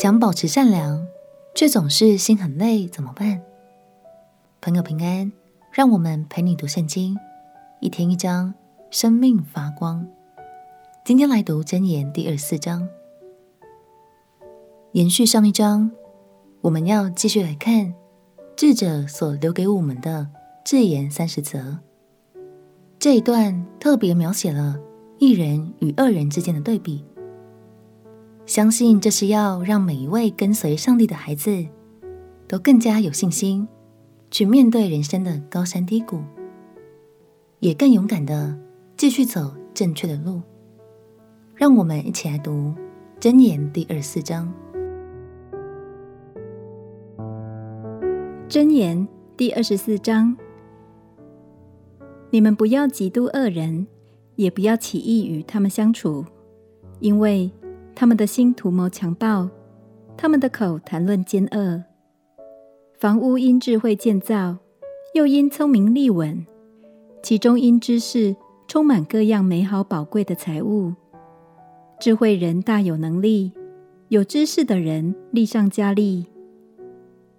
想保持善良，却总是心很累，怎么办？朋友平安，让我们陪你读圣经，一天一章，生命发光。今天来读箴言第二十四章，延续上一章，我们要继续来看智者所留给我们的智言三十则。这一段特别描写了一人与二人之间的对比，相信这是要让每一位跟随上帝的孩子都更加有信心，去面对人生的高山低谷，也更勇敢的继续走正确的路。让我们一起来读箴言第二十四章。箴言第二十四章。你们不要嫉妒恶人，也不要起意与他们相处，因为他们的心图谋强暴，他们的口谈论奸恶。房屋因智慧建造，又因聪明立稳，其中因知识充满各样美好宝贵的财物。智慧人大有能力，有知识的人力上加力。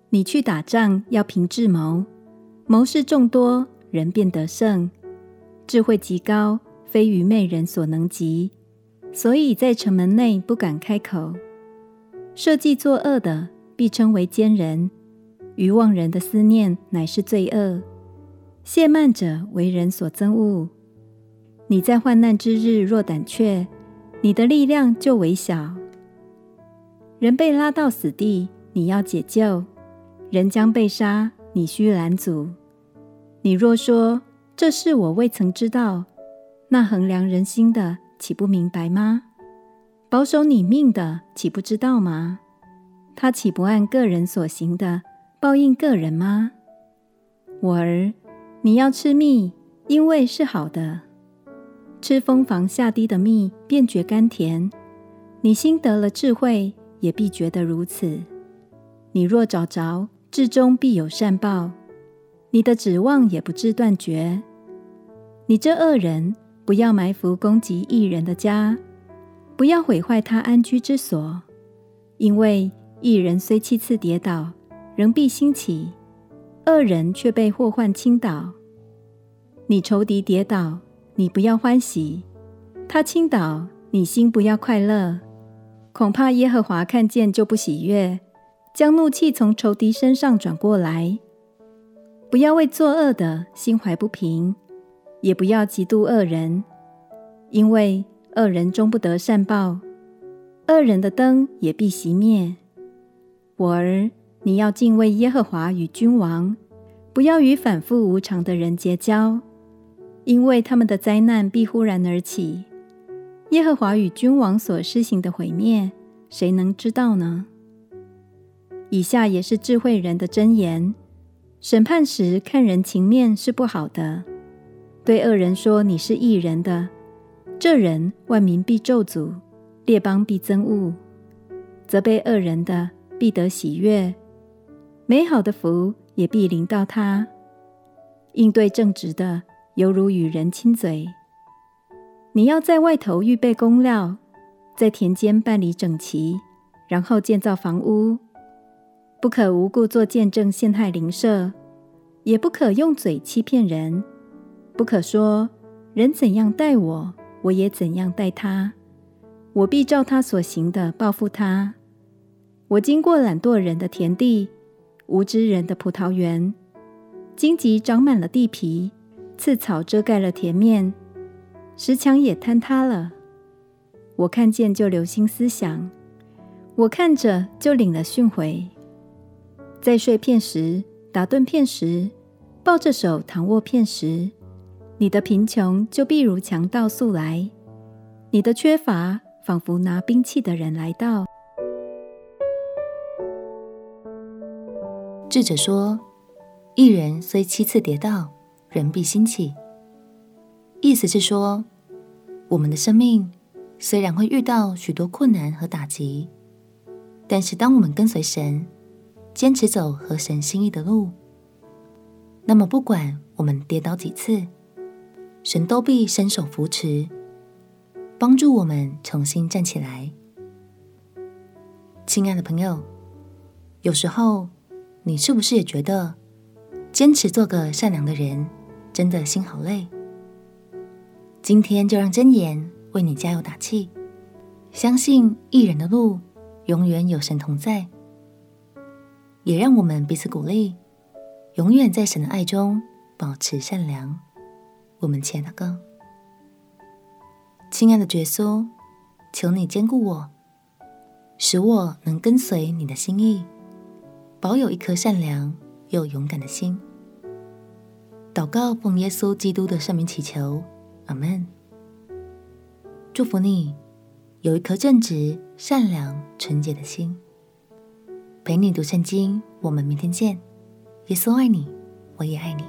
你去打仗要凭智谋，谋士众多。人便得胜，智慧极高，非愚昧人所能及，所以在城门内不敢开口。设计作恶的，必称为奸人；愚妄人的思念乃是罪恶。亵慢者为人所憎恶。你在患难之日若胆怯，你的力量就微小。人被拉到死地，你要解救；人将被杀，你须拦阻。你若说，这事我未曾知道，那衡量人心的岂不明白吗？保守你命的岂不知道吗？他岂不按个人所行的报应个人吗？我儿，你要吃蜜，因为是好的；吃蜂房下滴的蜜，便觉甘甜。你心得了智慧，也必觉得如此。你若找着，至终必有善报。你的指望也不至断绝。你这恶人，不要埋伏攻击异人的家，不要毁坏他安居之所，因为异人虽七次跌倒，仍必兴起；恶人却被祸患倾倒。你仇敌跌倒，你不要欢喜；他倾倒，你心不要快乐。恐怕耶和华看见就不喜悦，将怒气从仇敌身上转过来。不要为作恶的心怀不平，也不要嫉妒恶人，因为恶人终不得善报，恶人的灯也必熄灭。我儿，你要敬畏耶和华与君王，不要与反复无常的人结交，因为他们的灾难必忽然而起。耶和华与君王所施行的毁灭，谁能知道呢？以下也是智慧人的箴言。审判时看人情面是不好的，对恶人说你是义人的，这人万民必咒诅，列邦必憎恶；责备恶人的必得喜悦，美好的福也必临到他。应对正直的，犹如与人亲嘴。你要在外头预备工料，在田间办理整齐，然后建造房屋。不可无故作见证陷害邻舍，也不可用嘴欺骗人。不可说人怎样待我，我也怎样待他。我必照他所行的报复他。我经过懒惰人的田地，无知人的葡萄园，荆棘长满了地皮，刺草遮盖了田面，石墙也坍塌了。我看见就留心思想，我看着就领了训诲。在睡片时，打盹片时，抱着手躺卧片时，你的贫穷就必如强盗速来，你的缺乏仿佛拿兵器的人来到。智者说：“一人虽七次跌倒，人必兴起。”意思是说，我们的生命虽然会遇到许多困难和打击，但是当我们跟随神，坚持走合神心意的路，那么不管我们跌倒几次，神都必伸手扶持，帮助我们重新站起来。亲爱的朋友，有时候你是不是也觉得坚持做个善良的人，真的心好累？今天就让真言为你加油打气，相信一人的路永远有神同在，也让我们彼此鼓励，永远在神的爱中保持善良。我们亲爱的哥，亲爱的耶稣，求你坚固我，使我能跟随你的心意，保有一颗善良又勇敢的心。祷告奉耶稣基督的圣名祈求，阿门。祝福你有一颗正直、善良、纯洁的心。陪你读圣经，我们明天见。耶稣爱你，我也爱你。